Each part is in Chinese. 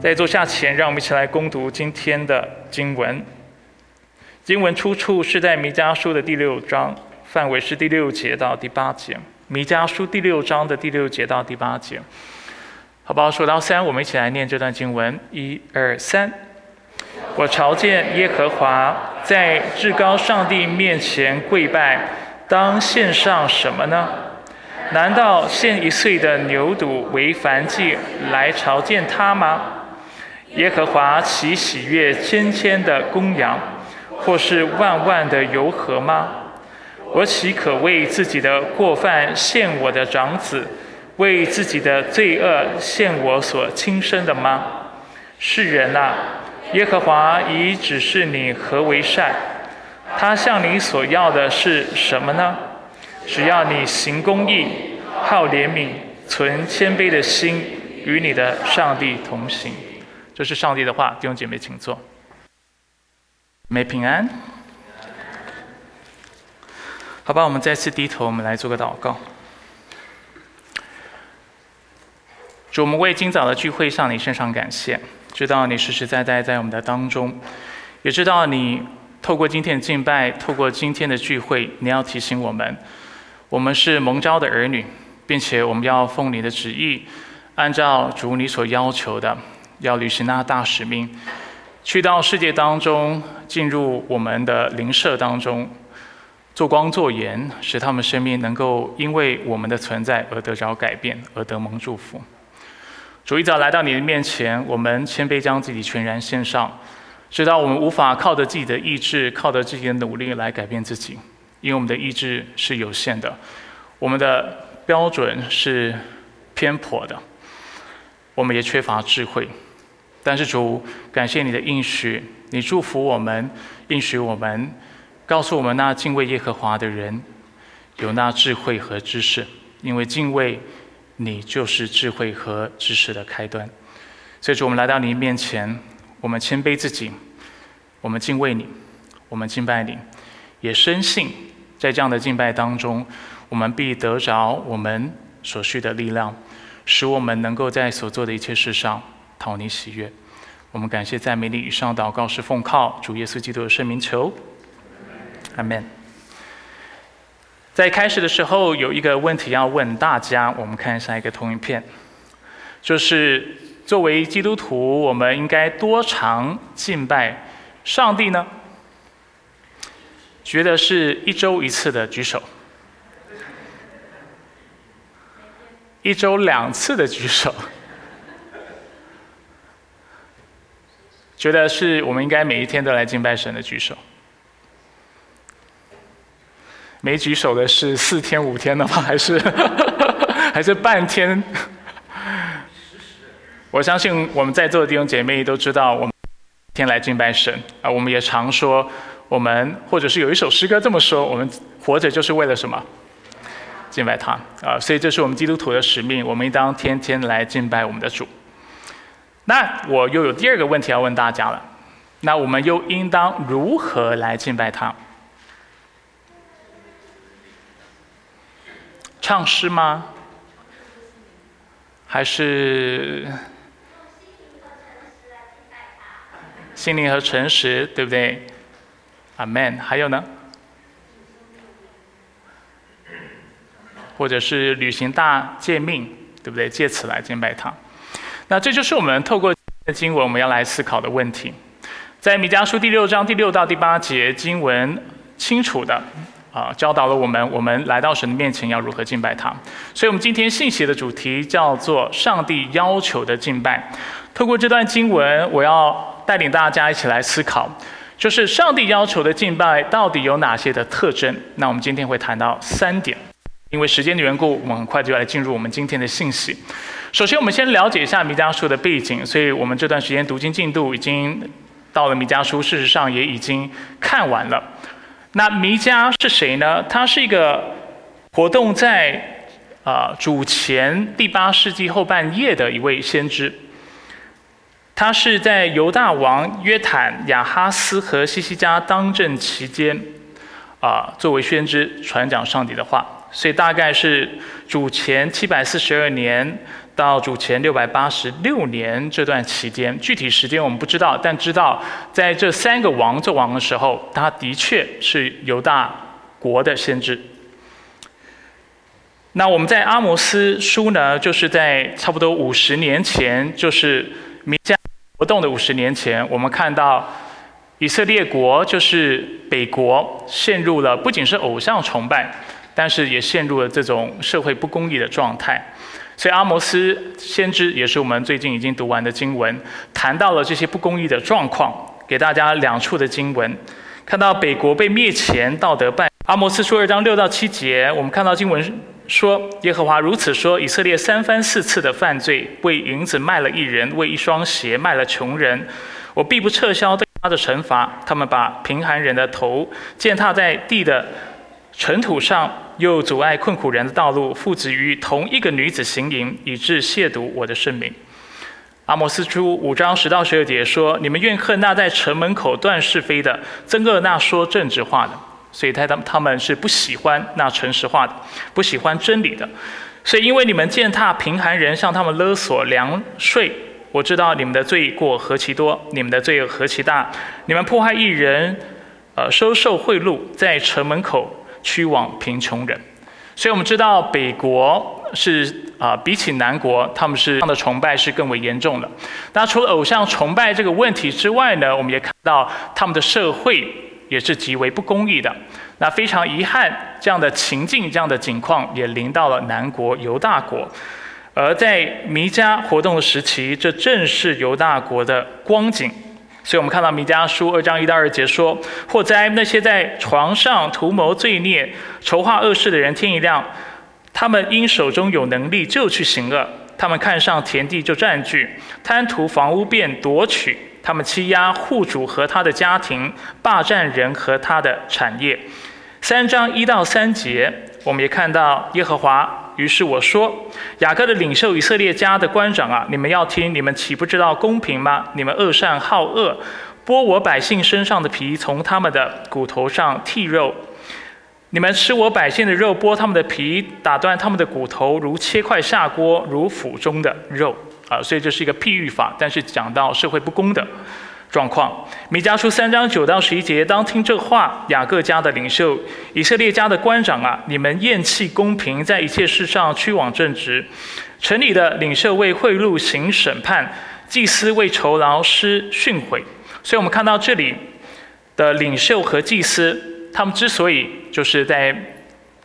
在坐下前，让我们一起来攻读今天的经文。经文出处是在弥迦书的第六章，范围是第六节到第八节。弥迦书第六章的第六节到第八节，好不好？数到三，我们一起来念这段经文。一二三，我朝见耶和华，在至高上帝面前跪拜，当献上什么呢？难道献一岁的牛犊为燔祭来朝见他吗？耶和华岂喜悦千千的公羊，或是万万的油和吗？我岂可为自己的过犯献我的长子，为自己的罪恶献我所亲生的吗？世人啊，耶和华已指示你何为善，他向你所要的是什么呢？只要你行公义，好怜悯，存谦卑的心，与你的上帝同行。这是上帝的话，弟兄姐妹，请坐。没平安，好吧，我们再次低头，我们来做个祷告。主，我们为今早的聚会向你献上感谢，知道你实实在在在我们的当中，也知道你透过今天的敬拜，透过今天的聚会，你要提醒我们，我们是蒙召的儿女，并且我们要奉你的旨意，按照主你所要求的。要履行那大使命，去到世界当中，进入我们的灵舍当中，做光做盐，使他们生命能够因为我们的存在而得着改变，而得蒙祝福。主一早来到你的面前，我们谦卑将自己全然献上，知道我们无法靠着自己的意志，靠着自己的努力来改变自己，因为我们的意志是有限的，我们的标准是偏颇的，我们也缺乏智慧。但是主，感谢你的应许，你祝福我们，应许我们，告诉我们那敬畏耶和华的人，有那智慧和知识，因为敬畏你就是智慧和知识的开端。所以主，我们来到你面前，我们谦卑自己，我们敬畏你，我们敬拜你，也深信在这样的敬拜当中，我们必得着我们所需的力量，使我们能够在所做的一切事上。讨你喜悦，我们感谢赞美你。以上祷告是奉靠主耶稣基督的圣名求，阿门。在开始的时候有一个问题要问大家，我们看下一个投影片，就是作为基督徒，我们应该多常敬拜上帝呢？觉得是一周一次的举手，一周两次的举手。觉得是我们应该每一天都来敬拜神的举手，没举手的是四天五天的吗？还是 还是半天？我相信我们在座的弟兄姐妹都知道，我们天来敬拜神啊。我们也常说，我们或者是有一首诗歌这么说：我们活着就是为了什么？敬拜他啊！所以这是我们基督徒的使命，我们应当天天来敬拜我们的主。那我又有第二个问题要问大家了，那我们又应当如何来敬拜他？唱诗吗？还是心灵和诚实，对不对？阿门。还有呢？或者是履行大诫命，对不对？借此来敬拜他。那这就是我们透过经文我们要来思考的问题。在米迦书第六章第六到第八节，经文清楚的啊教导了我们，我们来到神的面前要如何敬拜他。所以，我们今天信息的主题叫做“上帝要求的敬拜”。透过这段经文，我要带领大家一起来思考，就是上帝要求的敬拜到底有哪些的特征。那我们今天会谈到三点。因为时间的缘故，我们很快就要来进入我们今天的信息。首先，我们先了解一下弥迦书的背景。所以我们这段时间读经进度已经到了弥迦书，事实上也已经看完了。那弥迦是谁呢？他是一个活动在啊主前第八世纪后半叶的一位先知。他是在犹大王约坦、亚哈斯和西西家当政期间啊，作为先知传讲上帝的话。所以大概是主前七百四十二年到主前六百八十六年这段期间，具体时间我们不知道，但知道在这三个王做王的时候，他的确是犹大国的先知。那我们在阿摩斯书呢，就是在差不多五十年前，就是弥迦活动的五十年前，我们看到以色列国就是北国陷入了不仅是偶像崇拜，但是也陷入了这种社会不公义的状态。所以阿摩斯先知也是我们最近已经读完的经文，谈到了这些不公义的状况，给大家两处的经文，看到北国被灭前，道德败。阿摩斯书二章六到七节，我们看到经文说，耶和华如此说：以色列三番四次的犯罪，为银子卖了一人，为一双鞋卖了穷人，我必不撤销对他的惩罚。他们把贫寒人的头践踏在地的。尘土上又阻碍困苦人的道路，父子与同一个女子行淫，以致亵渎我的圣名。阿摩斯书五章十到十二节说：你们怨恨那在城门口断是非的，憎恶那说正直话的，所以他他他们是不喜欢那诚实话的，不喜欢真理的。所以因为你们践踏贫寒人，向他们勒索粮税，我知道你们的罪过何其多，你们的罪恶何其大。你们迫害一人，呃，收受贿赂，在城门口。驱往贫穷人，所以我们知道北国是啊，比起南国，他们是这样的崇拜是更为严重的。那除了偶像崇拜这个问题之外呢，我们也看到他们的社会也是极为不公义的。那非常遗憾，这样的情境、这样的景况也临到了南国犹大国。而在弥迦活动的时期，这正是犹大国的光景。所以我们看到弥迦书二章一到二节说：“或灾那些在床上图谋罪孽、筹划恶事的人，天一亮，他们因手中有能力就去行恶；他们看上田地就占据，贪图房屋便夺取；他们欺压户主和他的家庭，霸占人和他的产业。”三章一到三节，我们也看到耶和华。于是我说：“雅各的领袖以色列家的官长啊，你们要听，你们岂不知道公平吗？你们恶善好恶，剥我百姓身上的皮，从他们的骨头上剔肉。你们吃我百姓的肉，剥他们的皮，打断他们的骨头，如切块下锅，如腹中的肉啊！所以这是一个譬喻法，但是讲到社会不公的。”状况，米迦书三章九到十一节，当听这话，雅各家的领袖，以色列家的官长啊，你们厌弃公平，在一切事上屈枉正直，城里的领袖为贿赂行审判，祭司为酬劳施训诲。所以我们看到这里的领袖和祭司，他们之所以就是在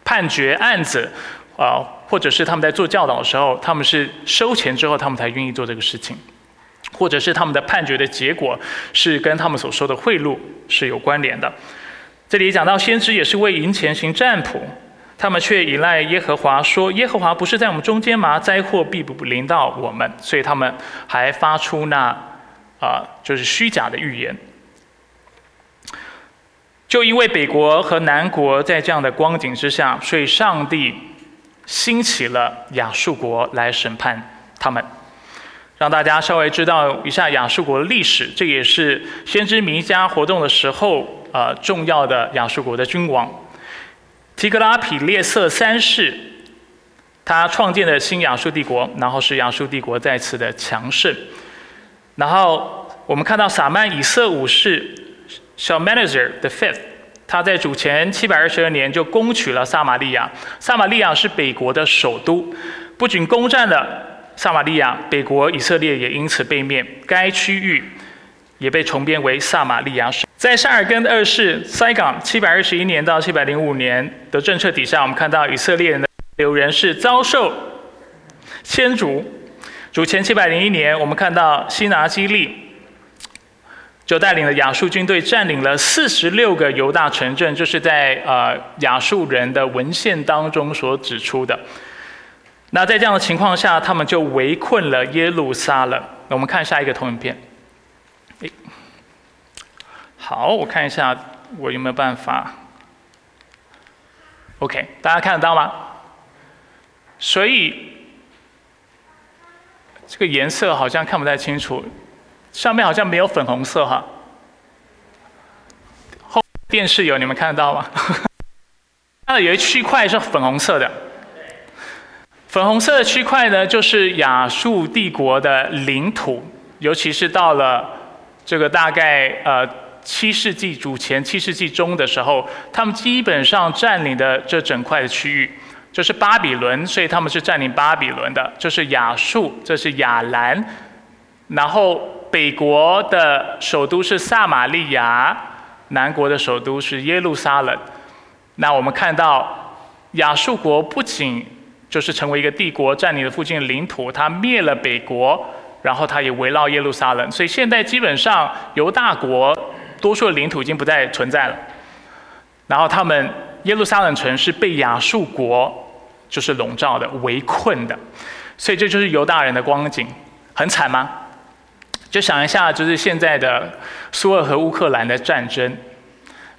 判决案子，啊，或者是他们在做教导的时候，他们是收钱之后，他们才愿意做这个事情。或者是他们的判决的结果是跟他们所说的贿赂是有关联的。这里讲到先知也是为银钱行占卜，他们却依赖耶和华，说耶和华不是在我们中间吗？灾祸必不临到我们，所以他们还发出那啊就是虚假的预言。就因为北国和南国在这样的光景之下，所以上帝兴起了亚述国来审判他们。让大家稍微知道一下亚述国的历史，这也是先知弥迦活动的时候，呃，重要的亚述国的君王提格拉匹列瑟三世，他创建的新亚述帝国，然后是亚述帝国再次的强盛。然后我们看到撒曼以色五世 Shalmaneser the Fifth，他在主前七百二十二年就攻取了撒玛利亚，撒玛利亚是北国的首都，不仅攻占了。撒玛利亚，北国以色列也因此被灭，该区域也被重编为撒玛利亚省。在沙尔根二世塞港七百二十一年到七百零五年的政策底下，我们看到以色列人的流人是遭受迁逐。主前七百零一年，我们看到西拿基利就带领了亚述军队占领了四十六个犹大城镇，这是在呃亚述人的文献当中所指出的。那在这样的情况下，他们就围困了耶路撒冷。我们看下一个投影片。诶，好，我看一下我有没有办法。OK，大家看得到吗？所以这个颜色好像看不太清楚，上面好像没有粉红色哈。后电视有，你们看得到吗？那有一区块是粉红色的。粉红色的区块呢，就是亚述帝国的领土，尤其是到了这个大概呃七世纪主前七世纪中的时候，他们基本上占领的这整块的区域就是巴比伦，所以他们是占领巴比伦的，就是亚述，这是亚兰，然后北国的首都是撒玛利亚，南国的首都是耶路撒冷。那我们看到亚述国不仅就是成为一个帝国，占领了附近的领土，他灭了北国，然后他也围绕耶路撒冷，所以现在基本上犹大国多数的领土已经不再存在了。然后他们耶路撒冷城是被亚述国就是笼罩的、围困的，所以这就是犹大人的光景，很惨吗？就想一下，就是现在的苏俄和乌克兰的战争，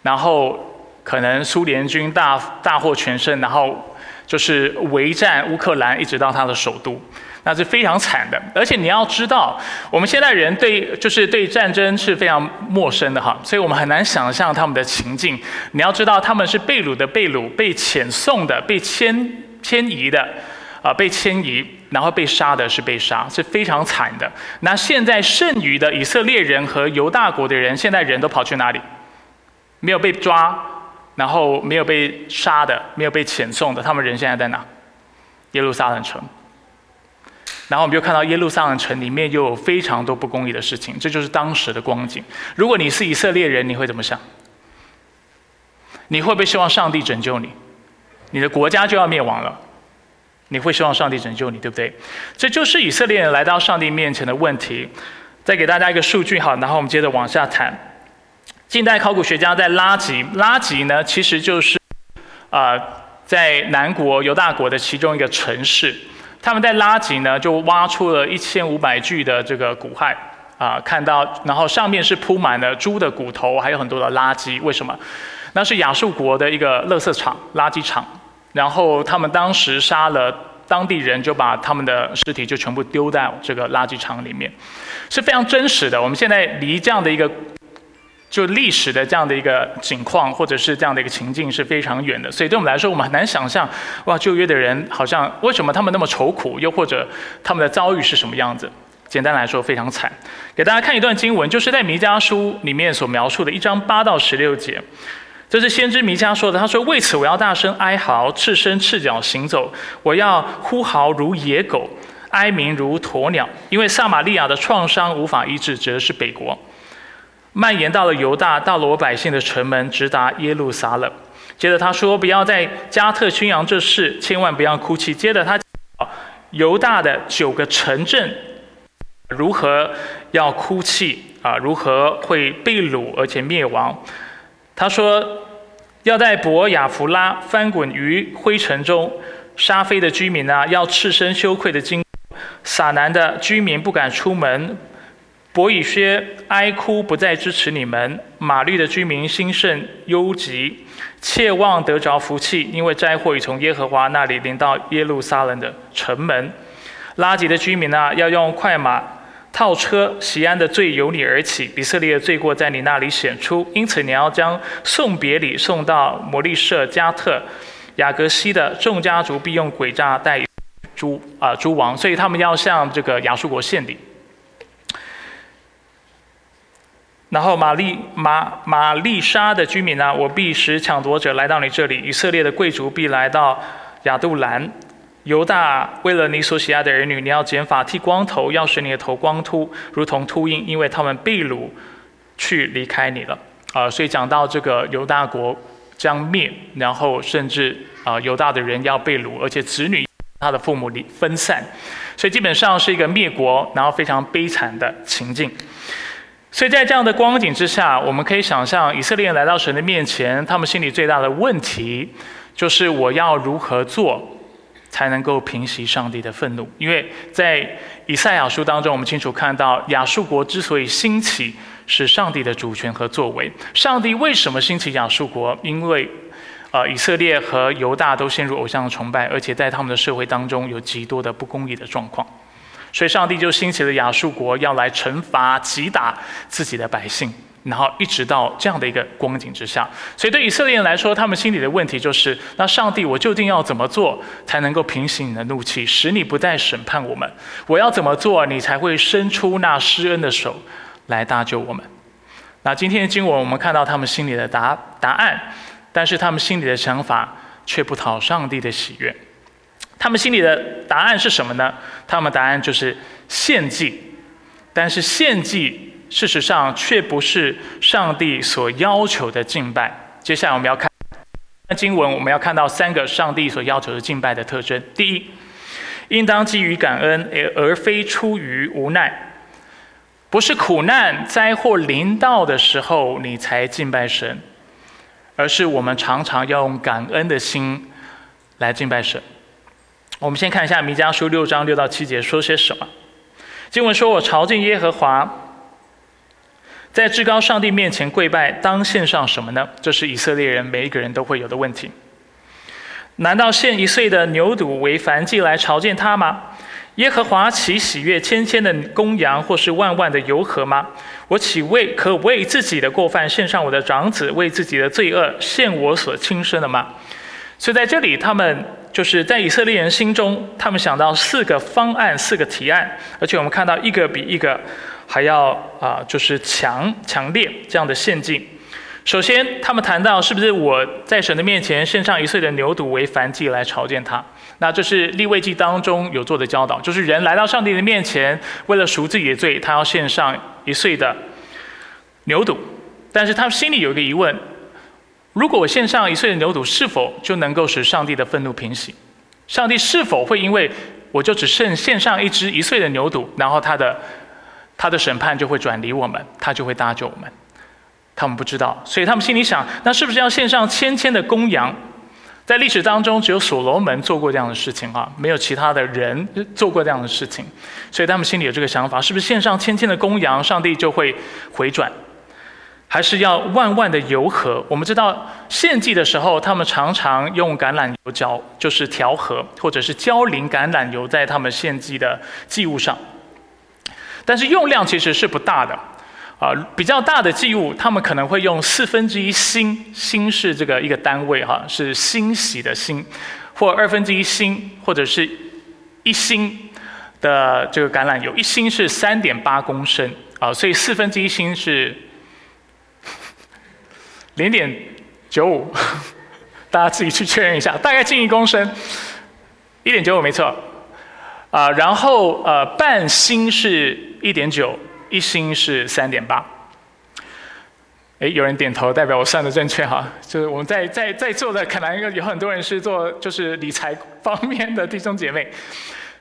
然后。可能苏联军大大获全胜，然后就是围战乌克兰，一直到他的首都，那是非常惨的。而且你要知道，我们现代人对就是对战争是非常陌生的哈，所以我们很难想象他们的情境。你要知道，他们是被掳的被掳，被遣送的，被迁迁移的，啊，被迁移，然后被杀的是被杀，是非常惨的。那现在剩余的以色列人和犹大国的人，现在人都跑去哪里？没有被抓。然后没有被杀的，没有被遣送的，他们人现在在哪？耶路撒冷城。然后我们就看到耶路撒冷城里面又有非常多不公义的事情，这就是当时的光景。如果你是以色列人，你会怎么想？你会不会希望上帝拯救你？你的国家就要灭亡了，你会希望上帝拯救你，对不对？这就是以色列人来到上帝面前的问题。再给大家一个数据好，然后我们接着往下谈。近代考古学家在拉吉，拉吉呢其实就是，啊，在南国犹大国的其中一个城市，他们在拉吉呢就挖出了一千五百具的这个骨骸，啊，看到，然后上面是铺满了猪的骨头，还有很多的垃圾，为什么？那是亚述国的一个垃圾场、垃圾场，然后他们当时杀了当地人，就把他们的尸体就全部丢在这个垃圾场里面，是非常真实的。我们现在离这样的一个。就历史的这样的一个景况，或者是这样的一个情境是非常远的，所以对我们来说，我们很难想象，哇，旧约的人好像为什么他们那么愁苦，又或者他们的遭遇是什么样子？简单来说，非常惨。给大家看一段经文，就是在弥迦书里面所描述的一章八到十六节，这是先知弥迦说的。他说：“为此我要大声哀嚎，赤身赤脚行走，我要呼嚎如野狗，哀鸣如鸵鸟，因为撒玛利亚的创伤无法医治，指的是北国。”蔓延到了犹大，到了我百姓的城门，直达耶路撒冷。接着他说：“不要在加特宣扬这事，千万不要哭泣。”接着他，犹大的九个城镇如何要哭泣啊？如何会被掳而且灭亡？他说：“要在伯亚弗拉翻滚于灰尘中，沙菲的居民啊，要赤身羞愧的经撒南的居民不敢出门。”伯以薛哀哭，不再支持你们。马律的居民心甚忧急，切望得着福气，因为灾祸已从耶和华那里临到耶路撒冷的城门。拉吉的居民啊，要用快马套车。西安的罪由你而起，以色列的罪过在你那里显出，因此你要将送别礼送到摩利舍加特、雅各西的众家族，必用诡诈待诸啊诸王，所以他们要向这个亚述国献礼。然后玛丽玛玛丽莎的居民呢？我必使抢夺者来到你这里。以色列的贵族必来到亚杜兰。犹大为了你所喜爱的儿女，你要剪发剃光头，要使你的头光秃，如同秃鹰，因为他们被掳去离开你了。啊，所以讲到这个犹大国将灭，然后甚至啊犹大的人要被掳，而且子女他的父母离分散，所以基本上是一个灭国，然后非常悲惨的情境。所以在这样的光景之下，我们可以想象以色列来到神的面前，他们心里最大的问题就是我要如何做才能够平息上帝的愤怒？因为在以赛亚书当中，我们清楚看到亚述国之所以兴起，是上帝的主权和作为。上帝为什么兴起亚述国？因为呃，以色列和犹大都陷入偶像崇拜，而且在他们的社会当中有极多的不公义的状况。所以，上帝就兴起了亚述国，要来惩罚、击打自己的百姓，然后一直到这样的一个光景之下。所以对以色列人来说，他们心里的问题就是：那上帝，我究竟要怎么做才能够平息你的怒气，使你不再审判我们？我要怎么做，你才会伸出那施恩的手来搭救我们？那今天的经文，我们看到他们心里的答答案，但是他们心里的想法却不讨上帝的喜悦。他们心里的答案是什么呢？他们答案就是献祭，但是献祭事实上却不是上帝所要求的敬拜。接下来我们要看那经文，我们要看到三个上帝所要求的敬拜的特征。第一，应当基于感恩，而而非出于无奈，不是苦难灾祸临到的时候你才敬拜神，而是我们常常要用感恩的心来敬拜神。我们先看一下弥迦书六章六到七节说些什么。经文说：“我朝见耶和华，在至高上帝面前跪拜，当献上什么呢？”这是以色列人每一个人都会有的问题。难道献一岁的牛犊为燔祭来朝见他吗？耶和华岂喜悦千千的公羊，或是万万的油河吗？我岂为可为自己的过犯献上我的长子，为自己的罪恶献我所亲生的吗？所以在这里，他们。就是在以色列人心中，他们想到四个方案、四个提案，而且我们看到一个比一个还要啊，就是强强烈这样的陷阱。首先，他们谈到是不是我在神的面前献上一岁的牛犊为燔祭来朝见他？那这是立位记当中有做的教导，就是人来到上帝的面前，为了赎自己的罪，他要献上一岁的牛犊。但是他心里有一个疑问。如果我献上一岁的牛犊，是否就能够使上帝的愤怒平息？上帝是否会因为我就只剩献上一只一岁的牛犊，然后他的他的审判就会转离我们，他就会搭救我们？他们不知道，所以他们心里想：那是不是要献上千千的公羊？在历史当中，只有所罗门做过这样的事情啊，没有其他的人做过这样的事情，所以他们心里有这个想法：是不是献上千千的公羊，上帝就会回转？还是要万万的油和。我们知道献祭的时候，他们常常用橄榄油浇，就是调和，或者是浇淋橄榄油在他们献祭的祭物上。但是用量其实是不大的，啊，比较大的祭物，他们可能会用四分之一星，星是这个一个单位哈，是欣喜的欣，或二分之一星，或者是一星的这个橄榄油，一星是三点八公升啊，所以四分之一星是。零点九五，大家自己去确认一下，大概近一公升，一点九五没错，啊，然后呃半星是一点九，一星是三点八，哎，有人点头，代表我算的正确哈，就是我们在在在座的可能有很多人是做就是理财方面的弟兄姐妹。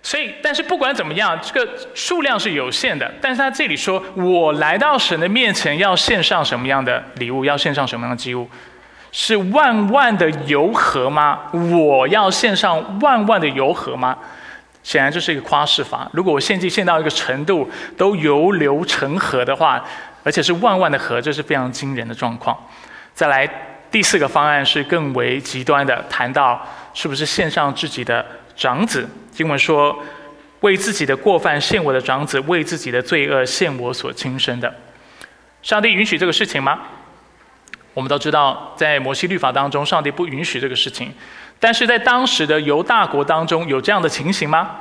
所以，但是不管怎么样，这个数量是有限的。但是他这里说，我来到神的面前要献上什么样的礼物？要献上什么样的祭物？是万万的油河吗？我要献上万万的油河吗？显然这是一个夸饰法。如果我献祭献到一个程度，都油流成河的话，而且是万万的河，这是非常惊人的状况。再来，第四个方案是更为极端的，谈到是不是献上自己的。长子，经文说：“为自己的过犯献我的长子，为自己的罪恶献我所亲生的。”上帝允许这个事情吗？我们都知道，在摩西律法当中，上帝不允许这个事情。但是在当时的犹大国当中，有这样的情形吗？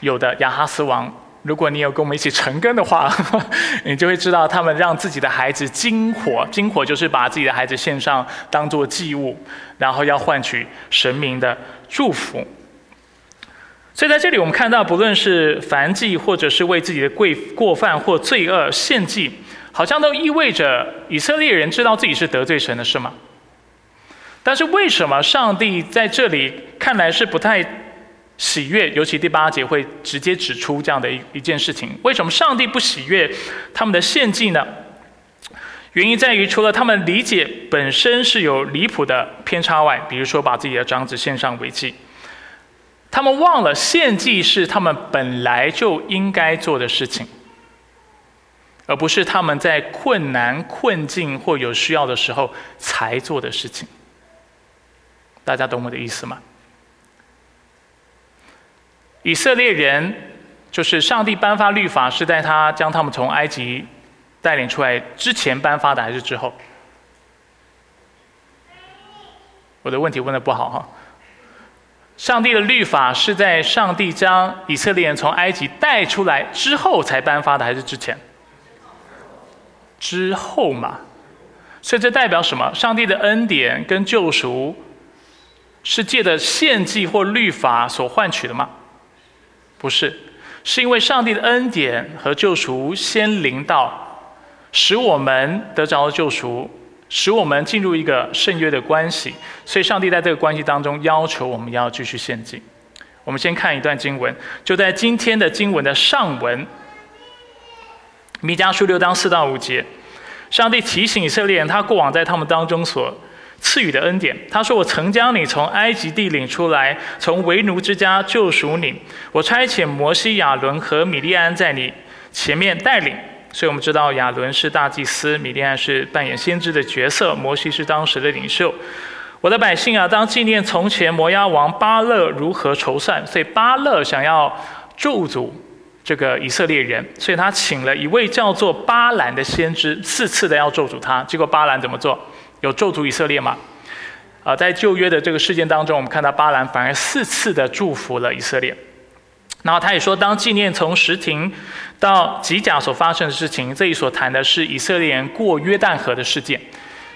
有的，亚哈斯王。如果你有跟我们一起成根的话，你就会知道，他们让自己的孩子金火，金火就是把自己的孩子献上当做祭物，然后要换取神明的祝福。所以在这里，我们看到，不论是凡祭，或者是为自己的贵过犯或罪恶献祭，好像都意味着以色列人知道自己是得罪神的，是吗？但是为什么上帝在这里看来是不太？喜悦，尤其第八节会直接指出这样的一一件事情：为什么上帝不喜悦他们的献祭呢？原因在于，除了他们理解本身是有离谱的偏差外，比如说把自己的长子献上为祭，他们忘了献祭是他们本来就应该做的事情，而不是他们在困难、困境或有需要的时候才做的事情。大家懂我的意思吗？以色列人就是上帝颁发律法，是在他将他们从埃及带领出来之前颁发的，还是之后？我的问题问的不好哈。上帝的律法是在上帝将以色列人从埃及带出来之后才颁发的，还是之前？之后嘛。所以这代表什么？上帝的恩典跟救赎是借着献祭或律法所换取的吗？不是，是因为上帝的恩典和救赎先临到，使我们得着救赎。使我们进入一个圣约的关系，所以上帝在这个关系当中要求我们要继续献祭。我们先看一段经文，就在今天的经文的上文，弥迦书六章四到五节，上帝提醒以色列人，他过往在他们当中所赐予的恩典。他说：“我曾将你从埃及地领出来，从为奴之家救赎你。我差遣摩西、亚伦和米利安在你前面带领。”所以我们知道亚伦是大祭司，米利安是扮演先知的角色，摩西是当时的领袖。我的百姓啊，当纪念从前摩押王巴勒如何筹算。所以巴勒想要咒诅这个以色列人，所以他请了一位叫做巴兰的先知，次次的要咒诅他。结果巴兰怎么做？有咒诅以色列吗？啊，在旧约的这个事件当中，我们看到巴兰反而四次的祝福了以色列。然后他也说，当纪念从石亭到吉甲所发生的事情，这里所谈的是以色列人过约旦河的事件。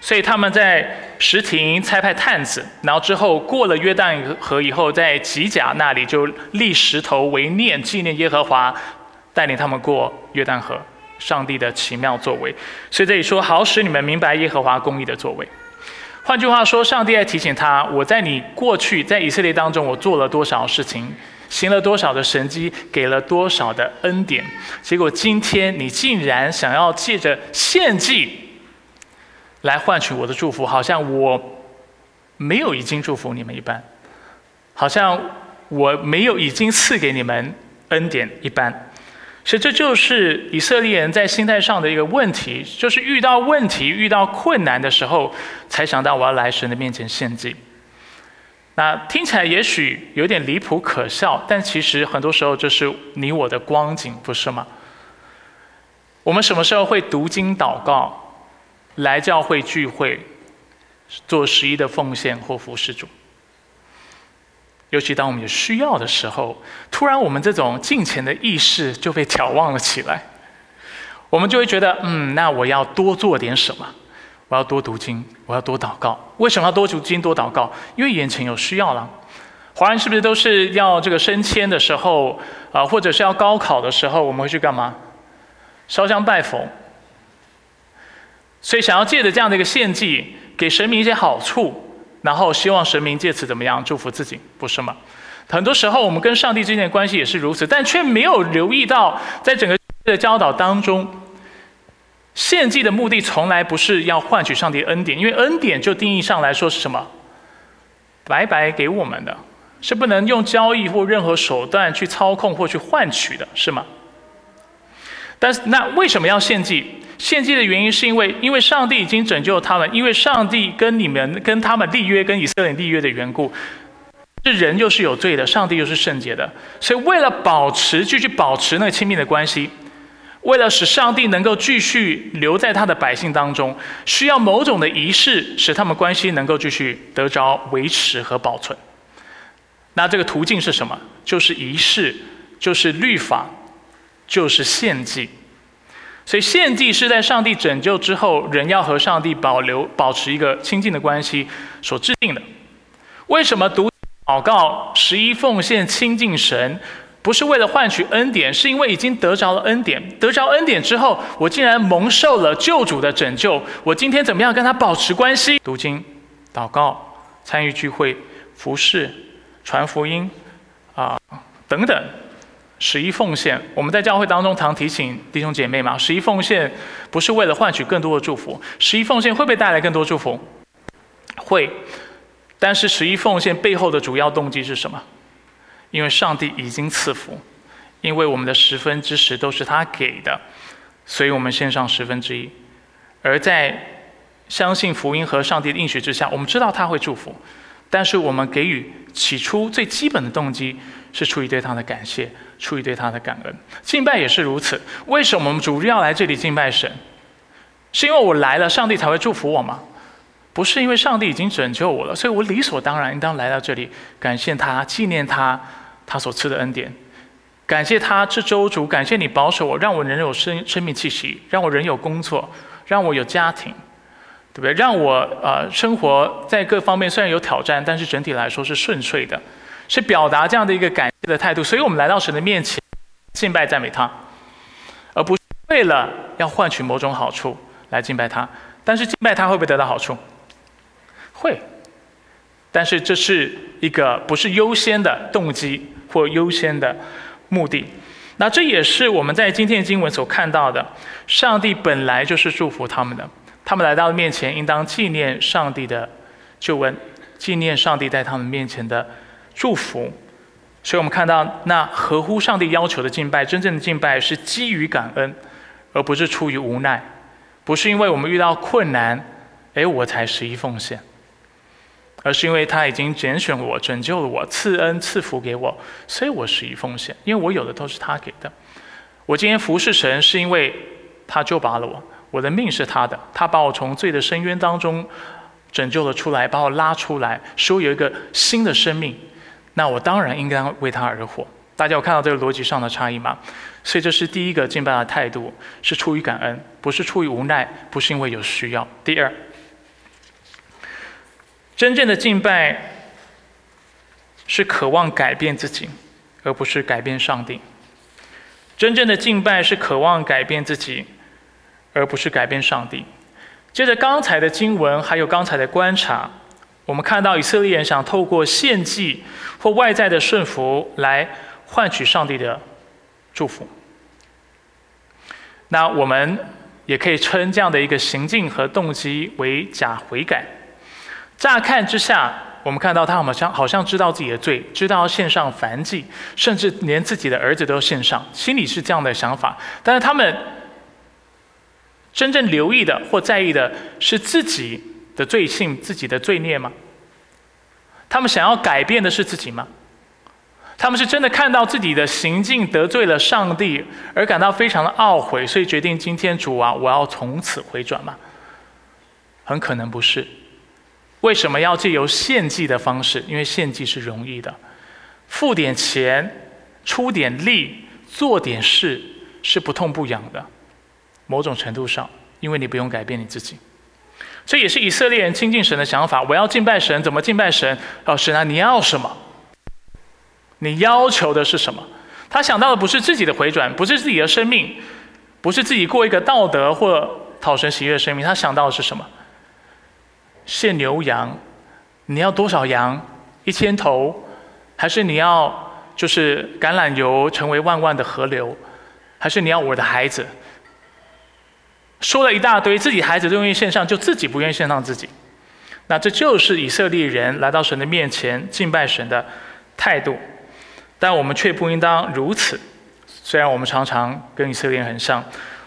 所以他们在石亭差派探子，然后之后过了约旦河以后，在吉甲那里就立石头为念，纪念耶和华带领他们过约旦河，上帝的奇妙作为。所以这里说，好使你们明白耶和华公义的作为。换句话说，上帝在提醒他：我在你过去在以色列当中，我做了多少事情。行了多少的神迹，给了多少的恩典，结果今天你竟然想要借着献祭来换取我的祝福，好像我没有已经祝福你们一般，好像我没有已经赐给你们恩典一般。所以这就是以色列人在心态上的一个问题，就是遇到问题、遇到困难的时候，才想到我要来神的面前献祭。那听起来也许有点离谱可笑，但其实很多时候这是你我的光景，不是吗？我们什么时候会读经祷告，来教会聚会，做十一的奉献或服侍主？尤其当我们有需要的时候，突然我们这种敬虔的意识就被眺望了起来，我们就会觉得，嗯，那我要多做点什么。我要多读经，我要多祷告。为什么要多读经、多祷告？因为眼前有需要了。华人是不是都是要这个升迁的时候啊，或者是要高考的时候，我们会去干嘛？烧香拜佛。所以想要借着这样的一个献祭，给神明一些好处，然后希望神明借此怎么样祝福自己，不是吗？很多时候我们跟上帝之间的关系也是如此，但却没有留意到，在整个的教导当中。献祭的目的从来不是要换取上帝恩典，因为恩典就定义上来说是什么？白白给我们的，是不能用交易或任何手段去操控或去换取的，是吗？但是那为什么要献祭？献祭的原因是因为，因为上帝已经拯救他们，因为上帝跟你们跟他们立约，跟以色列立约的缘故。这人又是有罪的，上帝又是圣洁的，所以为了保持继续保持那个亲密的关系。为了使上帝能够继续留在他的百姓当中，需要某种的仪式，使他们关系能够继续得着维持和保存。那这个途径是什么？就是仪式，就是律法，就是献祭。所以献祭是在上帝拯救之后，人要和上帝保留、保持一个亲近的关系所制定的。为什么读祷告、十一奉献、亲近神？不是为了换取恩典，是因为已经得着了恩典。得着恩典之后，我竟然蒙受了救主的拯救。我今天怎么样跟他保持关系？读经、祷告、参与聚会、服侍、传福音，啊，等等，十一奉献。我们在教会当中常提醒弟兄姐妹嘛，十一奉献不是为了换取更多的祝福。十一奉献会不会带来更多祝福？会，但是十一奉献背后的主要动机是什么？因为上帝已经赐福，因为我们的十分之十都是他给的，所以我们献上十分之一。而在相信福音和上帝的应许之下，我们知道他会祝福，但是我们给予起初最基本的动机是出于对他的感谢，出于对他的感恩。敬拜也是如此。为什么我们主日要来这里敬拜神？是因为我来了，上帝才会祝福我吗？不是因为上帝已经拯救我了，所以我理所当然应当来到这里，感谢他，纪念他，他所赐的恩典，感谢他这周主，感谢你保守我，让我仍有生生命气息，让我仍有工作，让我有家庭，对不对？让我呃生活在各方面虽然有挑战，但是整体来说是顺遂的，是表达这样的一个感谢的态度。所以我们来到神的面前，敬拜赞美他，而不是为了要换取某种好处来敬拜他。但是敬拜他会不会得到好处？会，但是这是一个不是优先的动机或优先的目的。那这也是我们在今天的经文所看到的。上帝本来就是祝福他们的，他们来到面前，应当纪念上帝的救恩，纪念上帝在他们面前的祝福。所以我们看到，那合乎上帝要求的敬拜，真正的敬拜是基于感恩，而不是出于无奈，不是因为我们遇到困难，哎，我才十一奉献。而是因为他已经拣选我、拯救了我、赐恩赐福给我，所以我施以奉献。因为我有的都是他给的。我今天服侍神，是因为他救拔了我，我的命是他的，他把我从罪的深渊当中拯救了出来，把我拉出来，使我有一个新的生命。那我当然应该为他而活。大家有看到这个逻辑上的差异吗？所以这是第一个敬拜的态度，是出于感恩，不是出于无奈，不是因为有需要。第二。真正的敬拜是渴望改变自己，而不是改变上帝。真正的敬拜是渴望改变自己，而不是改变上帝。接着刚才的经文，还有刚才的观察，我们看到以色列人想透过献祭或外在的顺服来换取上帝的祝福。那我们也可以称这样的一个行径和动机为假悔改。乍看之下，我们看到他好像好像知道自己的罪，知道要献上燔祭，甚至连自己的儿子都献上，心里是这样的想法。但是他们真正留意的或在意的是自己的罪性、自己的罪孽吗？他们想要改变的是自己吗？他们是真的看到自己的行径得罪了上帝，而感到非常的懊悔，所以决定今天主啊，我要从此回转吗？很可能不是。为什么要借由献祭的方式？因为献祭是容易的，付点钱、出点力、做点事是不痛不痒的。某种程度上，因为你不用改变你自己，这也是以色列人亲近神的想法。我要敬拜神，怎么敬拜神？哦，神啊，你要什么？你要求的是什么？他想到的不是自己的回转，不是自己的生命，不是自己过一个道德或讨神喜悦的生命。他想到的是什么？献牛羊，你要多少羊？一千头，还是你要就是橄榄油成为万万的河流？还是你要我的孩子？说了一大堆，自己孩子都愿意献上，就自己不愿意献上自己。那这就是以色列人来到神的面前敬拜神的态度。但我们却不应当如此。虽然我们常常跟以色列人很像，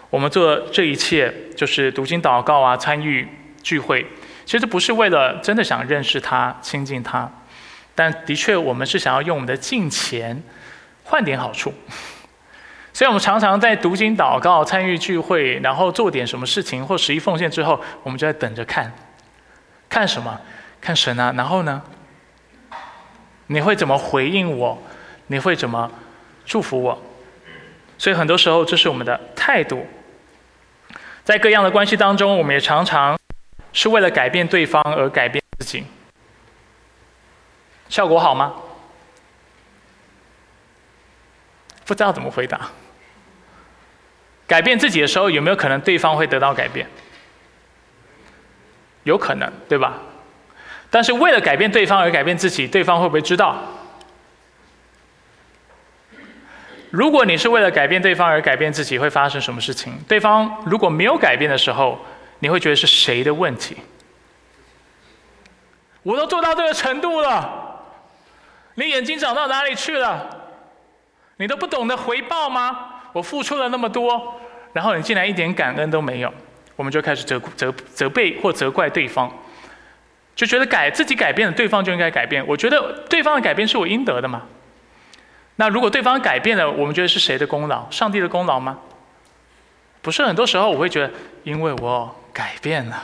我们做这一切就是读经祷告啊，参与聚会。其实不是为了真的想认识他、亲近他，但的确我们是想要用我们的金钱换点好处。所以，我们常常在读经、祷告、参与聚会，然后做点什么事情或十一奉献之后，我们就在等着看，看什么？看神啊！然后呢？你会怎么回应我？你会怎么祝福我？所以，很多时候这是我们的态度。在各样的关系当中，我们也常常。是为了改变对方而改变自己，效果好吗？不知道怎么回答。改变自己的时候，有没有可能对方会得到改变？有可能，对吧？但是为了改变对方而改变自己，对方会不会知道？如果你是为了改变对方而改变自己，会发生什么事情？对方如果没有改变的时候？你会觉得是谁的问题？我都做到这个程度了，你眼睛长到哪里去了？你都不懂得回报吗？我付出了那么多，然后你竟然一点感恩都没有，我们就开始责责责备或责怪对方，就觉得改自己改变了，对方就应该改变。我觉得对方的改变是我应得的嘛？那如果对方改变了，我们觉得是谁的功劳？上帝的功劳吗？不是很多时候我会觉得，因为我改变了，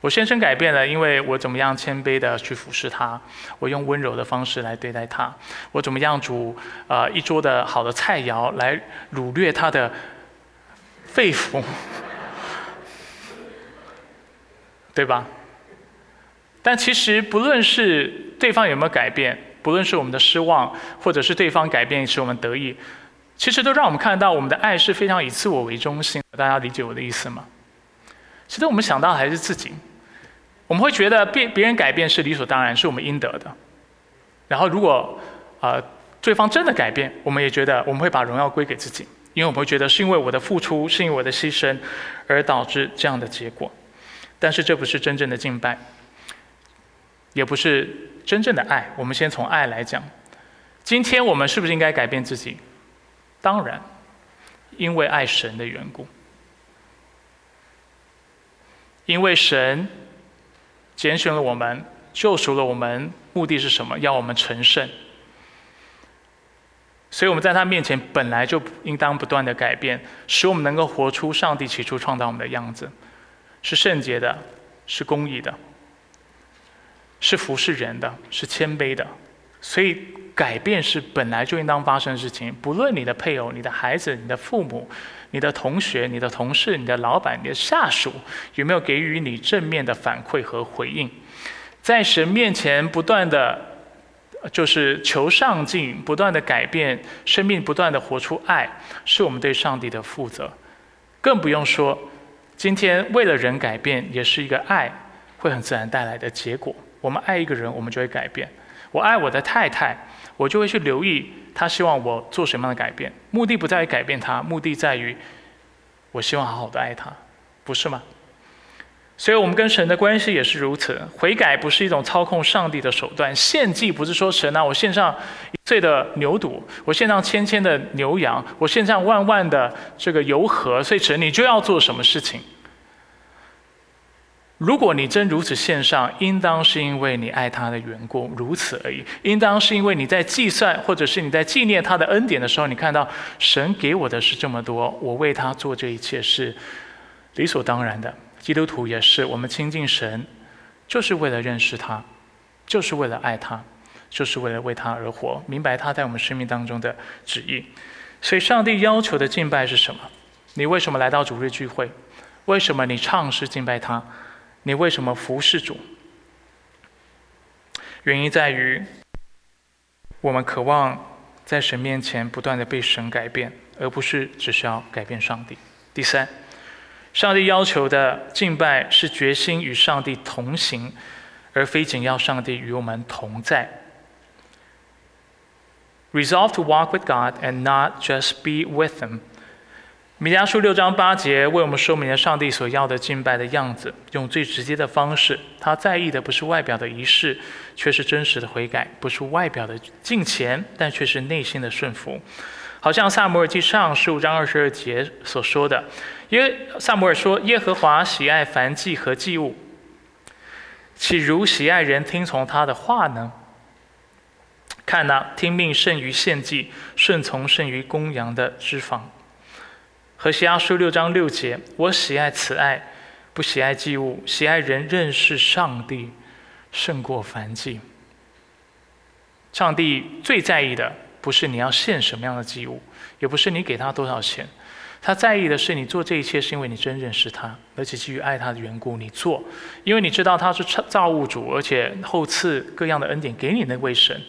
我先生改变了，因为我怎么样谦卑的去服侍他，我用温柔的方式来对待他，我怎么样煮啊一桌的好的菜肴来掳掠他的肺腑，对吧？但其实不论是对方有没有改变，不论是我们的失望，或者是对方改变使我们得意。其实都让我们看到，我们的爱是非常以自我为中心。大家理解我的意思吗？其实我们想到还是自己，我们会觉得别别人改变是理所当然，是我们应得的。然后如果呃对方真的改变，我们也觉得我们会把荣耀归给自己，因为我们会觉得是因为我的付出，是因为我的牺牲而导致这样的结果。但是这不是真正的敬拜，也不是真正的爱。我们先从爱来讲，今天我们是不是应该改变自己？当然，因为爱神的缘故，因为神拣选了我们，救赎了我们，目的是什么？要我们成圣。所以我们在他面前本来就应当不断的改变，使我们能够活出上帝起初创造我们的样子，是圣洁的，是公义的，是服侍人的，是谦卑的。所以，改变是本来就应当发生的事情。不论你的配偶、你的孩子、你的父母、你的同学、你的同事、你的老板、你的下属，有没有给予你正面的反馈和回应，在神面前不断的，就是求上进，不断的改变生命，不断的活出爱，是我们对上帝的负责。更不用说，今天为了人改变，也是一个爱会很自然带来的结果。我们爱一个人，我们就会改变。我爱我的太太，我就会去留意他希望我做什么样的改变。目的不在于改变他，目的在于我希望好好的爱他，不是吗？所以，我们跟神的关系也是如此。悔改不是一种操控上帝的手段，献祭不是说神啊，我献上一岁的牛犊，我献上千千的牛羊，我献上万万的这个油河，所以神你就要做什么事情。如果你真如此献上，应当是因为你爱他的缘故，如此而已。应当是因为你在计算，或者是你在纪念他的恩典的时候，你看到神给我的是这么多，我为他做这一切是理所当然的。基督徒也是，我们亲近神，就是为了认识他，就是为了爱他，就是为了为他而活，明白他在我们生命当中的旨意。所以，上帝要求的敬拜是什么？你为什么来到主日聚会？为什么你唱诗敬拜他？你为什么服侍主？原因在于，我们渴望在神面前不断的被神改变，而不是只是要改变上帝。第三，上帝要求的敬拜是决心与上帝同行，而非仅要上帝与我们同在。Resolve to walk with God and not just be with Him。米迦书六章八节为我们说明了上帝所要的敬拜的样子，用最直接的方式。他在意的不是外表的仪式，却是真实的悔改；不是外表的敬虔，但却是内心的顺服。好像萨摩尔记上十五章二十二节所说的：“耶萨摩尔说，耶和华喜爱凡祭和祭物，岂如喜爱人听从他的话呢？看呐，听命胜于献祭，顺从胜于公羊的脂肪。”和西阿书六章六节，我喜爱慈爱，不喜爱祭物，喜爱人认识上帝，胜过凡祭。上帝最在意的，不是你要献什么样的祭物，也不是你给他多少钱，他在意的是你做这一切是因为你真认识他，而且基于爱他的缘故，你做，因为你知道他是造物主，而且后赐各样的恩典给你那位神。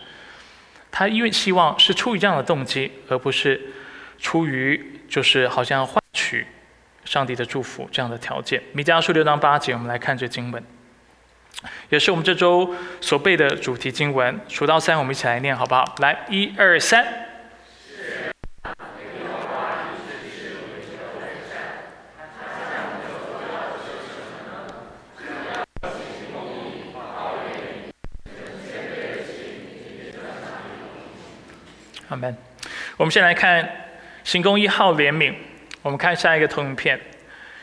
他因为希望是出于这样的动机，而不是出于。就是好像换取上帝的祝福这样的条件。弥迦书六章八节，我们来看这经文，也是我们这周所背的主题经文。数到三，我们一起来念，好不好？来，一二三。好们，我们先来看。行宫一号怜悯，我们看下一个投影片。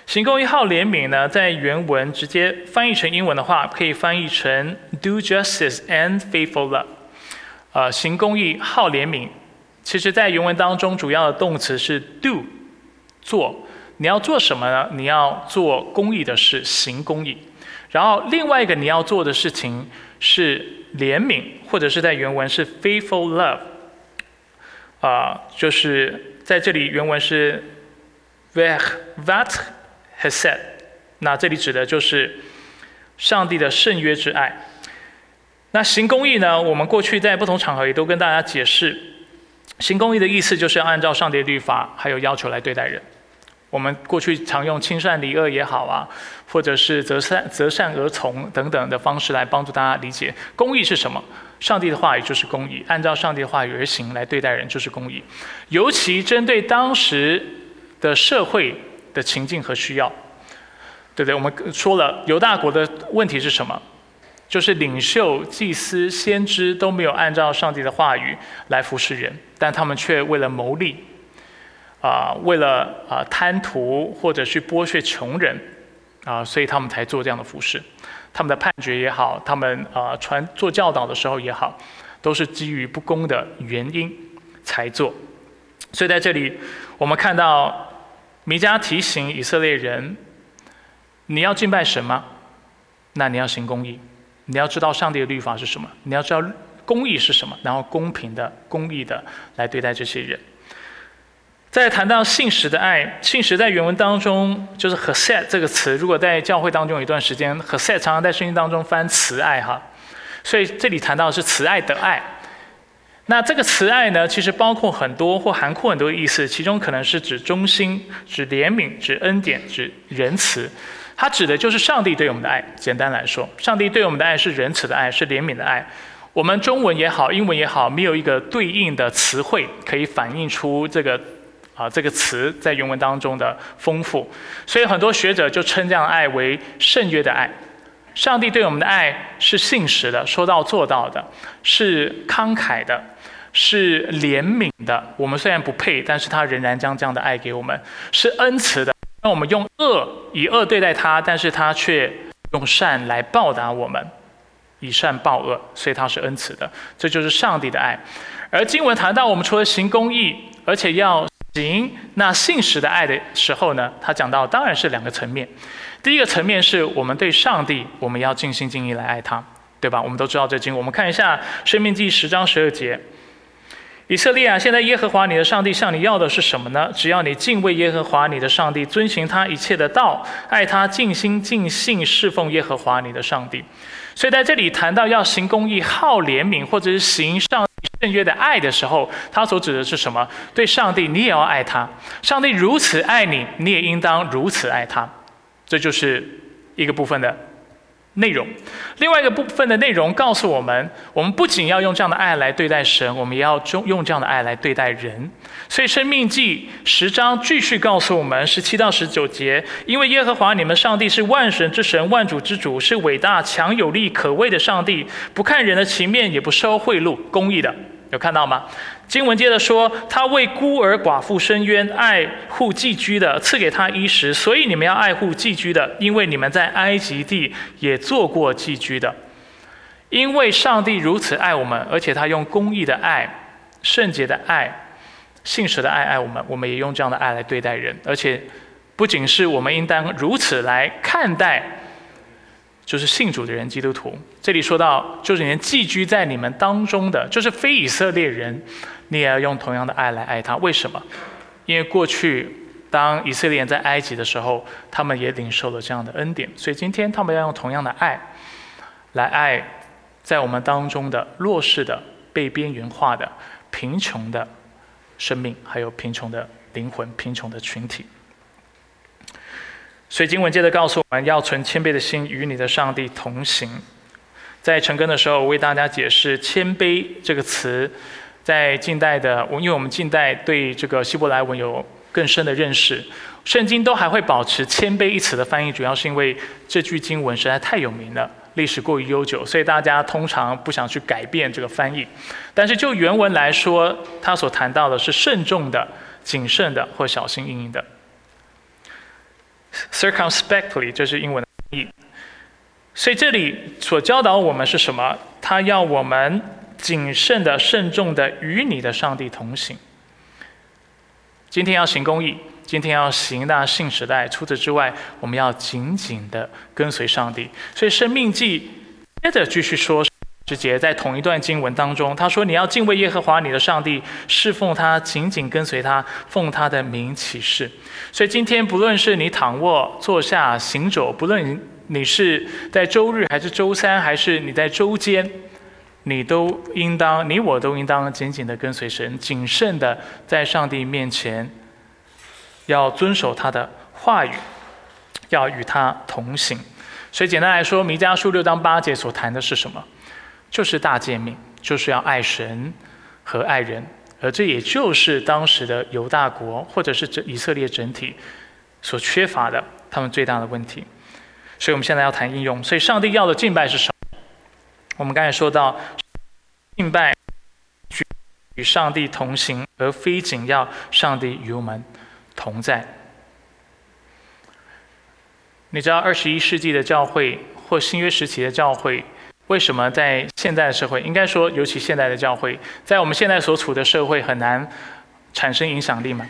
行宫一号怜悯呢，在原文直接翻译成英文的话，可以翻译成 “do justice and faithful love”。呃，行公义好怜悯，其实在原文当中主要的动词是 “do”，做。你要做什么呢？你要做公益的事，行公益。然后另外一个你要做的事情是怜悯，或者是在原文是 faithful love，啊，就是在这里原文是 veh vat he said 那这里指的就是上帝的圣约之爱。那行公义呢？我们过去在不同场合也都跟大家解释，行公义的意思就是要按照上帝的律法还有要求来对待人。我们过去常用亲善离恶也好啊，或者是择善择善而从等等的方式来帮助大家理解公益是什么。上帝的话语就是公益，按照上帝的话语而行来对待人就是公益。尤其针对当时的社会的情境和需要，对不对？我们说了犹大国的问题是什么？就是领袖、祭司、先知都没有按照上帝的话语来服侍人，但他们却为了谋利，啊，为了啊贪图或者去剥削穷人，啊，所以他们才做这样的服饰。他们的判决也好，他们啊传做教导的时候也好，都是基于不公的原因才做。所以在这里，我们看到弥迦提醒以色列人：你要敬拜神吗？那你要行公义。你要知道上帝的律法是什么，你要知道公义是什么，然后公平的、公义的来对待这些人。再谈到信实的爱，信实在原文当中就是 “hesed” 这个词。如果在教会当中有一段时间，“hesed” 常常在圣经当中翻慈爱哈，所以这里谈到的是慈爱的爱。那这个慈爱呢，其实包括很多或含括很多意思，其中可能是指忠心、指怜悯、指恩典、指仁慈。它指的就是上帝对我们的爱。简单来说，上帝对我们的爱是仁慈的爱，是怜悯的爱。我们中文也好，英文也好，没有一个对应的词汇可以反映出这个啊这个词在原文当中的丰富。所以很多学者就称这样的爱为圣约的爱。上帝对我们的爱是信实的，说到做到的，是慷慨的，是怜悯的。我们虽然不配，但是他仍然将这样的爱给我们，是恩慈的。那我们用恶以恶对待他，但是他却用善来报答我们，以善报恶，所以他是恩慈的。这就是上帝的爱。而经文谈到我们除了行公义，而且要行那信实的爱的时候呢，他讲到当然是两个层面。第一个层面是我们对上帝，我们要尽心尽意来爱他，对吧？我们都知道这经，我们看一下《生命记》十章十二节。以色列啊，现在耶和华你的上帝向你要的是什么呢？只要你敬畏耶和华你的上帝，遵循他一切的道，爱他，尽心尽性侍奉耶和华你的上帝。所以在这里谈到要行公义、好怜悯，或者是行上圣约的爱的时候，他所指的是什么？对上帝，你也要爱他。上帝如此爱你，你也应当如此爱他。这就是一个部分的。内容，另外一个部分的内容告诉我们，我们不仅要用这样的爱来对待神，我们也要用用这样的爱来对待人。所以《生命记》十章继续告诉我们，十七到十九节，因为耶和华你们上帝是万神之神、万主之主，是伟大、强有力、可畏的上帝，不看人的情面，也不收贿赂，公义的。有看到吗？经文接着说，他为孤儿寡妇伸冤，爱护寄居的，赐给他衣食。所以你们要爱护寄居的，因为你们在埃及地也做过寄居的。因为上帝如此爱我们，而且他用公义的爱、圣洁的爱、信实的爱爱我们，我们也用这样的爱来对待人。而且不仅是我们应当如此来看待。就是信主的人，基督徒。这里说到，就是连寄居在你们当中的，就是非以色列人，你也要用同样的爱来爱他。为什么？因为过去当以色列人在埃及的时候，他们也领受了这样的恩典，所以今天他们要用同样的爱来爱在我们当中的弱势的、被边缘化的、贫穷的生命，还有贫穷的灵魂、贫穷的群体。所以经文接着告诉我们要存谦卑的心，与你的上帝同行。在成根的时候，我为大家解释“谦卑”这个词，在近代的，因为我们近代对这个希伯来文有更深的认识，圣经都还会保持“谦卑”一词的翻译，主要是因为这句经文实在太有名了，历史过于悠久，所以大家通常不想去改变这个翻译。但是就原文来说，他所谈到的是慎重的、谨慎的或小心翼翼的。Circumspectly，这是英文的翻译。所以这里所教导我们是什么？他要我们谨慎的、慎重的与你的上帝同行。今天要行公义，今天要行那信时代。除此之外，我们要紧紧的跟随上帝。所以《生命记》接着继续说，之节在同一段经文当中，他说：“你要敬畏耶和华你的上帝，侍奉他，紧紧跟随他，奉他的名起誓。”所以今天，不论是你躺卧、坐下、行走，不论你是在周日还是周三，还是你在周间。你都应当，你我都应当紧紧的跟随神，谨慎的在上帝面前，要遵守他的话语，要与他同行。所以简单来说，弥迦书六章八节所谈的是什么？就是大诫命，就是要爱神和爱人，而这也就是当时的犹大国或者是整以色列整体所缺乏的，他们最大的问题。所以我们现在要谈应用。所以上帝要的敬拜是什么？我们刚才说到，敬拜与上帝同行，而非仅要上帝与我们同在。你知道二十一世纪的教会或新约时期的教会，为什么在现在的社会，应该说尤其现在的教会，在我们现在所处的社会很难产生影响力吗？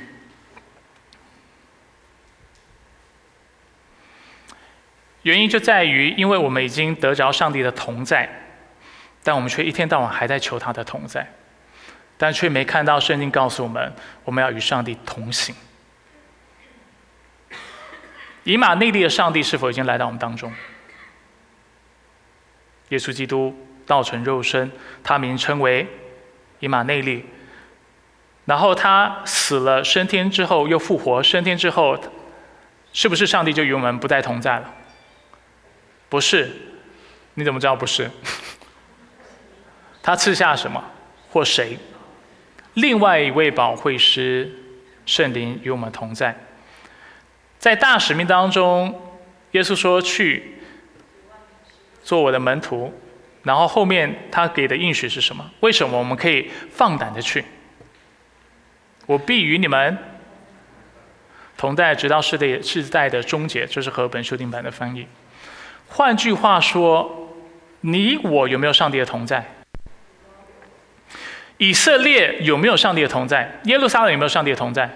原因就在于，因为我们已经得着上帝的同在。但我们却一天到晚还在求他的同在，但却没看到圣经告诉我们，我们要与上帝同行。以马内利的上帝是否已经来到我们当中？耶稣基督道成肉身，他名称为以马内利。然后他死了升天之后又复活，升天之后，是不是上帝就与我们不再同在了？不是，你怎么知道不是？他赐下什么或谁？另外一位保惠师圣灵与我们同在。在大使命当中，耶稣说：“去做我的门徒。”然后后面他给的应许是什么？为什么我们可以放胆的去？我必与你们同在，直到世代世代的终结。这是和本修订版的翻译。换句话说，你我有没有上帝的同在？以色列有没有上帝的同在？耶路撒冷有没有上帝的同在？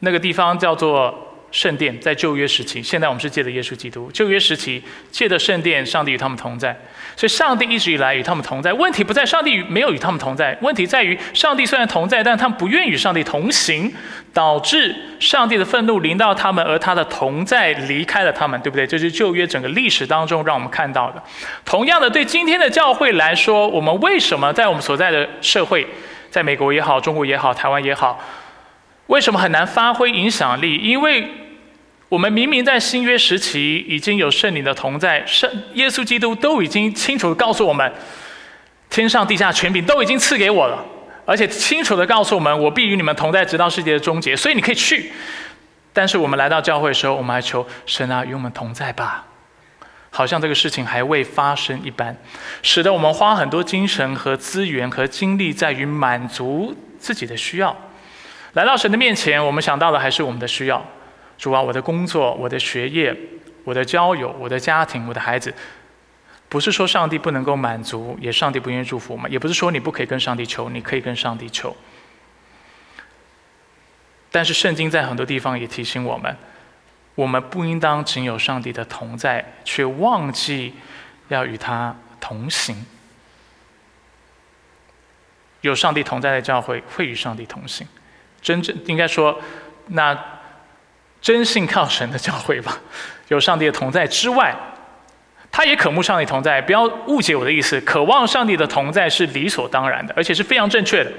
那个地方叫做。圣殿在旧约时期，现在我们是借着耶稣基督。旧约时期借着圣殿，上帝与他们同在，所以上帝一直以来与他们同在。问题不在上帝与没有与他们同在，问题在于上帝虽然同在，但他们不愿与上帝同行，导致上帝的愤怒临到他们，而他的同在离开了他们，对不对？这是旧约整个历史当中让我们看到的。同样的，对今天的教会来说，我们为什么在我们所在的社会，在美国也好，中国也好，台湾也好？为什么很难发挥影响力？因为我们明明在新约时期已经有圣灵的同在，圣耶稣基督都已经清楚的告诉我们，天上地下权柄都已经赐给我了，而且清楚的告诉我们，我必与你们同在，直到世界的终结。所以你可以去。但是我们来到教会的时候，我们还求神啊与我们同在吧，好像这个事情还未发生一般，使得我们花很多精神和资源和精力在于满足自己的需要。来到神的面前，我们想到的还是我们的需要。主啊，我的工作、我的学业、我的交友、我的家庭、我的孩子，不是说上帝不能够满足，也上帝不愿意祝福我们，也不是说你不可以跟上帝求，你可以跟上帝求。但是圣经在很多地方也提醒我们，我们不应当仅有上帝的同在，却忘记要与他同行。有上帝同在的教会，会与上帝同行。真正应该说，那真信靠神的教会吧，有上帝的同在之外，他也渴慕上帝同在。不要误解我的意思，渴望上帝的同在是理所当然的，而且是非常正确的。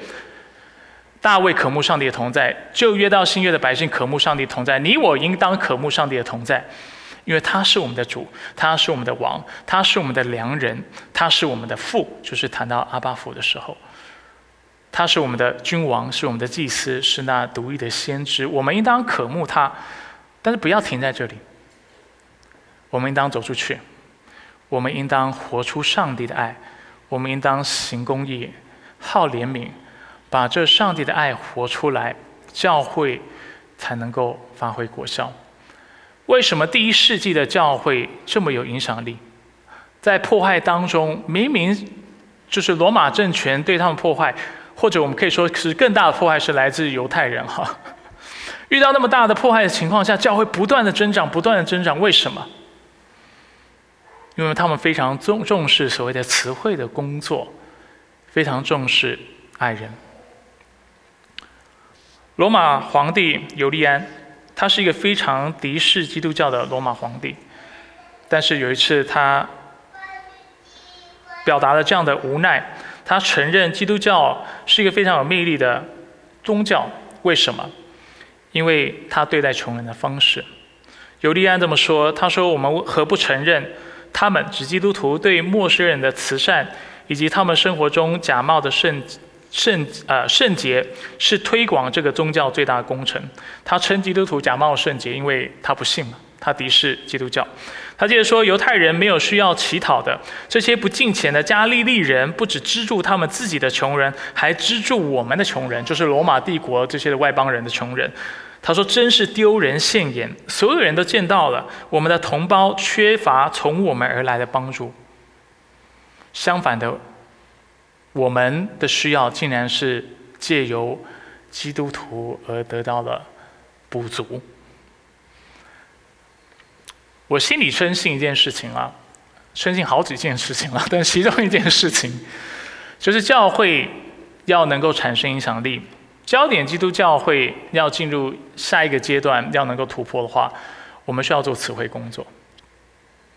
大卫渴慕上帝的同在，旧约到新约的百姓渴慕上帝同在，你我应当渴慕上帝的同在，因为他是我们的主，他是我们的王，他是我们的良人，他是我们的父。就是谈到阿巴父的时候。他是我们的君王，是我们的祭司，是那独一的先知。我们应当渴慕他，但是不要停在这里。我们应当走出去，我们应当活出上帝的爱，我们应当行公义、好怜悯，把这上帝的爱活出来，教会才能够发挥果效。为什么第一世纪的教会这么有影响力？在迫害当中，明明就是罗马政权对他们破坏。或者我们可以说是更大的迫害是来自犹太人哈，遇到那么大的迫害的情况下，教会不断的增长，不断的增长，为什么？因为他们非常重重视所谓的词汇的工作，非常重视爱人。罗马皇帝尤利安，他是一个非常敌视基督教的罗马皇帝，但是有一次他表达了这样的无奈，他承认基督教是一个非常有魅力的宗教，为什么？因为他对待穷人的方式，尤利安这么说：“他说，我们何不承认他们指基督徒对陌生人的慈善，以及他们生活中假冒的圣圣呃圣洁，是推广这个宗教最大的工程。他称基督徒假冒圣洁，因为他不信嘛，他敌视基督教。他接着说，犹太人没有需要乞讨的，这些不敬钱的加利利人，不止资助他们自己的穷人，还资助我们的穷人，就是罗马帝国这些的外邦人的穷人。”他说：“真是丢人现眼，所有人都见到了我们的同胞缺乏从我们而来的帮助。相反的，我们的需要竟然是借由基督徒而得到了补足。我心里深信一件事情啊，深信好几件事情了，但其中一件事情就是教会要能够产生影响力。”焦点基督教会要进入下一个阶段，要能够突破的话，我们需要做词汇工作，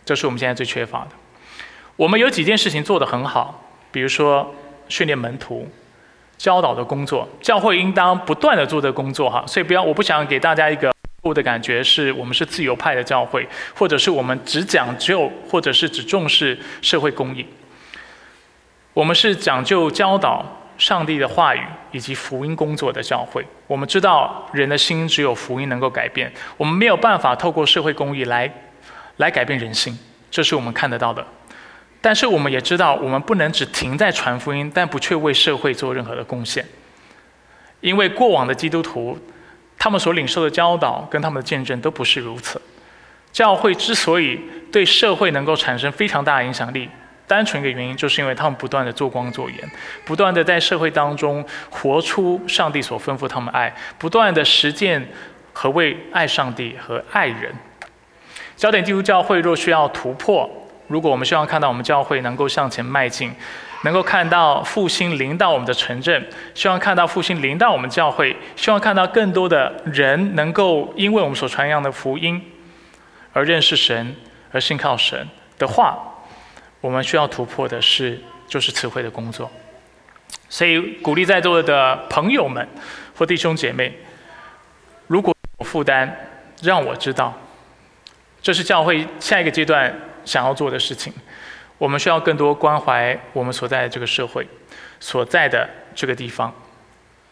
这是我们现在最缺乏的。我们有几件事情做得很好，比如说训练门徒、教导的工作，教会应当不断的做这工作哈。所以不要，我不想给大家一个我的感觉，是我们是自由派的教会，或者是我们只讲究，或者是只重视社会公益。我们是讲究教导。上帝的话语以及福音工作的教会，我们知道人的心只有福音能够改变，我们没有办法透过社会公益来来改变人心，这是我们看得到的。但是我们也知道，我们不能只停在传福音，但不却为社会做任何的贡献，因为过往的基督徒，他们所领受的教导跟他们的见证都不是如此。教会之所以对社会能够产生非常大的影响力。单纯一个原因，就是因为他们不断的做光做盐，不断的在社会当中活出上帝所吩咐他们爱，不断的实践和为爱上帝和爱人。焦点基督教会若需要突破，如果我们希望看到我们教会能够向前迈进，能够看到复兴临到我们的城镇，希望看到复兴临到我们教会，希望看到更多的人能够因为我们所传扬的福音而认识神，而信靠神的话。我们需要突破的是，就是词汇的工作。所以鼓励在座的朋友们或弟兄姐妹，如果有负担，让我知道，这是教会下一个阶段想要做的事情。我们需要更多关怀我们所在的这个社会，所在的这个地方。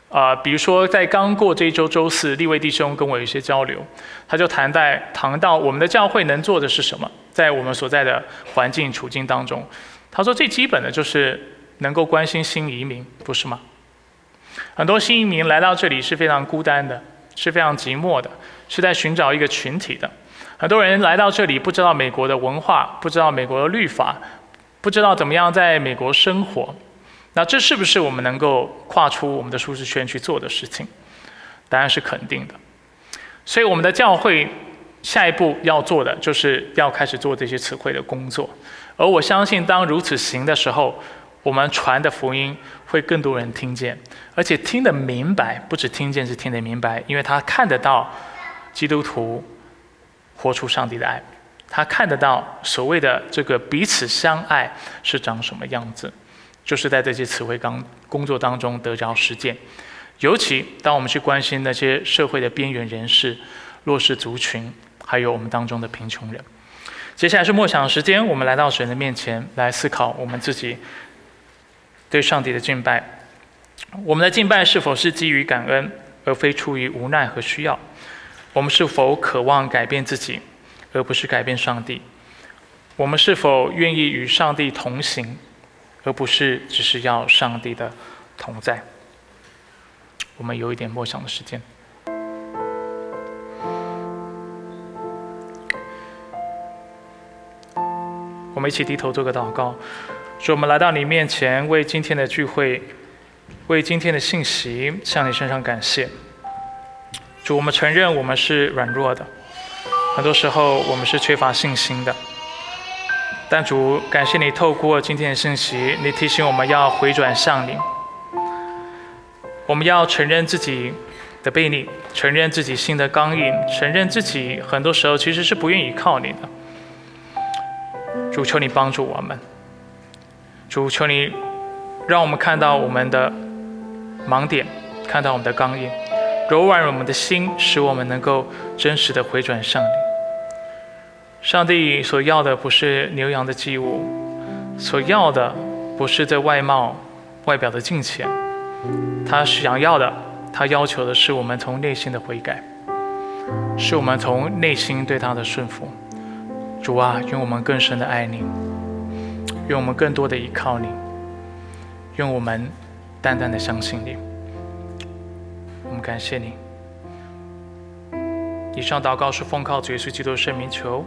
啊，比如说在刚过这一周周四，立位弟兄跟我有一些交流，他就谈在谈到我们的教会能做的是什么，在我们所在的环境处境当中，他说最基本的就是能够关心新移民，不是吗？很多新移民来到这里是非常孤单的，是非常寂寞的，是在寻找一个群体的。很多人来到这里不知道美国的文化，不知道美国的律法，不知道怎么样在美国生活。那这是不是我们能够跨出我们的舒适圈去做的事情？答案是肯定的。所以我们的教会下一步要做的，就是要开始做这些词汇的工作。而我相信，当如此行的时候，我们传的福音会更多人听见，而且听得明白，不止听见，是听得明白，因为他看得到基督徒活出上帝的爱，他看得到所谓的这个彼此相爱是长什么样子。就是在这些词汇刚工作当中得着实践，尤其当我们去关心那些社会的边缘人士、弱势族群，还有我们当中的贫穷人。接下来是默想时间，我们来到神的面前来思考我们自己对上帝的敬拜。我们的敬拜是否是基于感恩，而非出于无奈和需要？我们是否渴望改变自己，而不是改变上帝？我们是否愿意与上帝同行？而不是只是要上帝的同在。我们有一点默想的时间。我们一起低头做个祷告，说：“我们来到你面前，为今天的聚会，为今天的信息，向你身上感谢。主，我们承认我们是软弱的，很多时候我们是缺乏信心的。但主，感谢你透过今天的信息，你提醒我们要回转向你。我们要承认自己的背逆，承认自己心的刚硬，承认自己很多时候其实是不愿意靠你的。主，求你帮助我们。主，求你让我们看到我们的盲点，看到我们的刚硬，柔软我们的心，使我们能够真实的回转向你。上帝所要的不是牛羊的祭物，所要的不是这外貌、外表的金钱。他想要的，他要求的是我们从内心的悔改，是我们从内心对他的顺服。主啊，愿我们更深的爱你，愿我们更多的依靠你，愿我们淡淡的相信你。我们感谢你。以上祷告是奉靠主耶稣基督圣名求。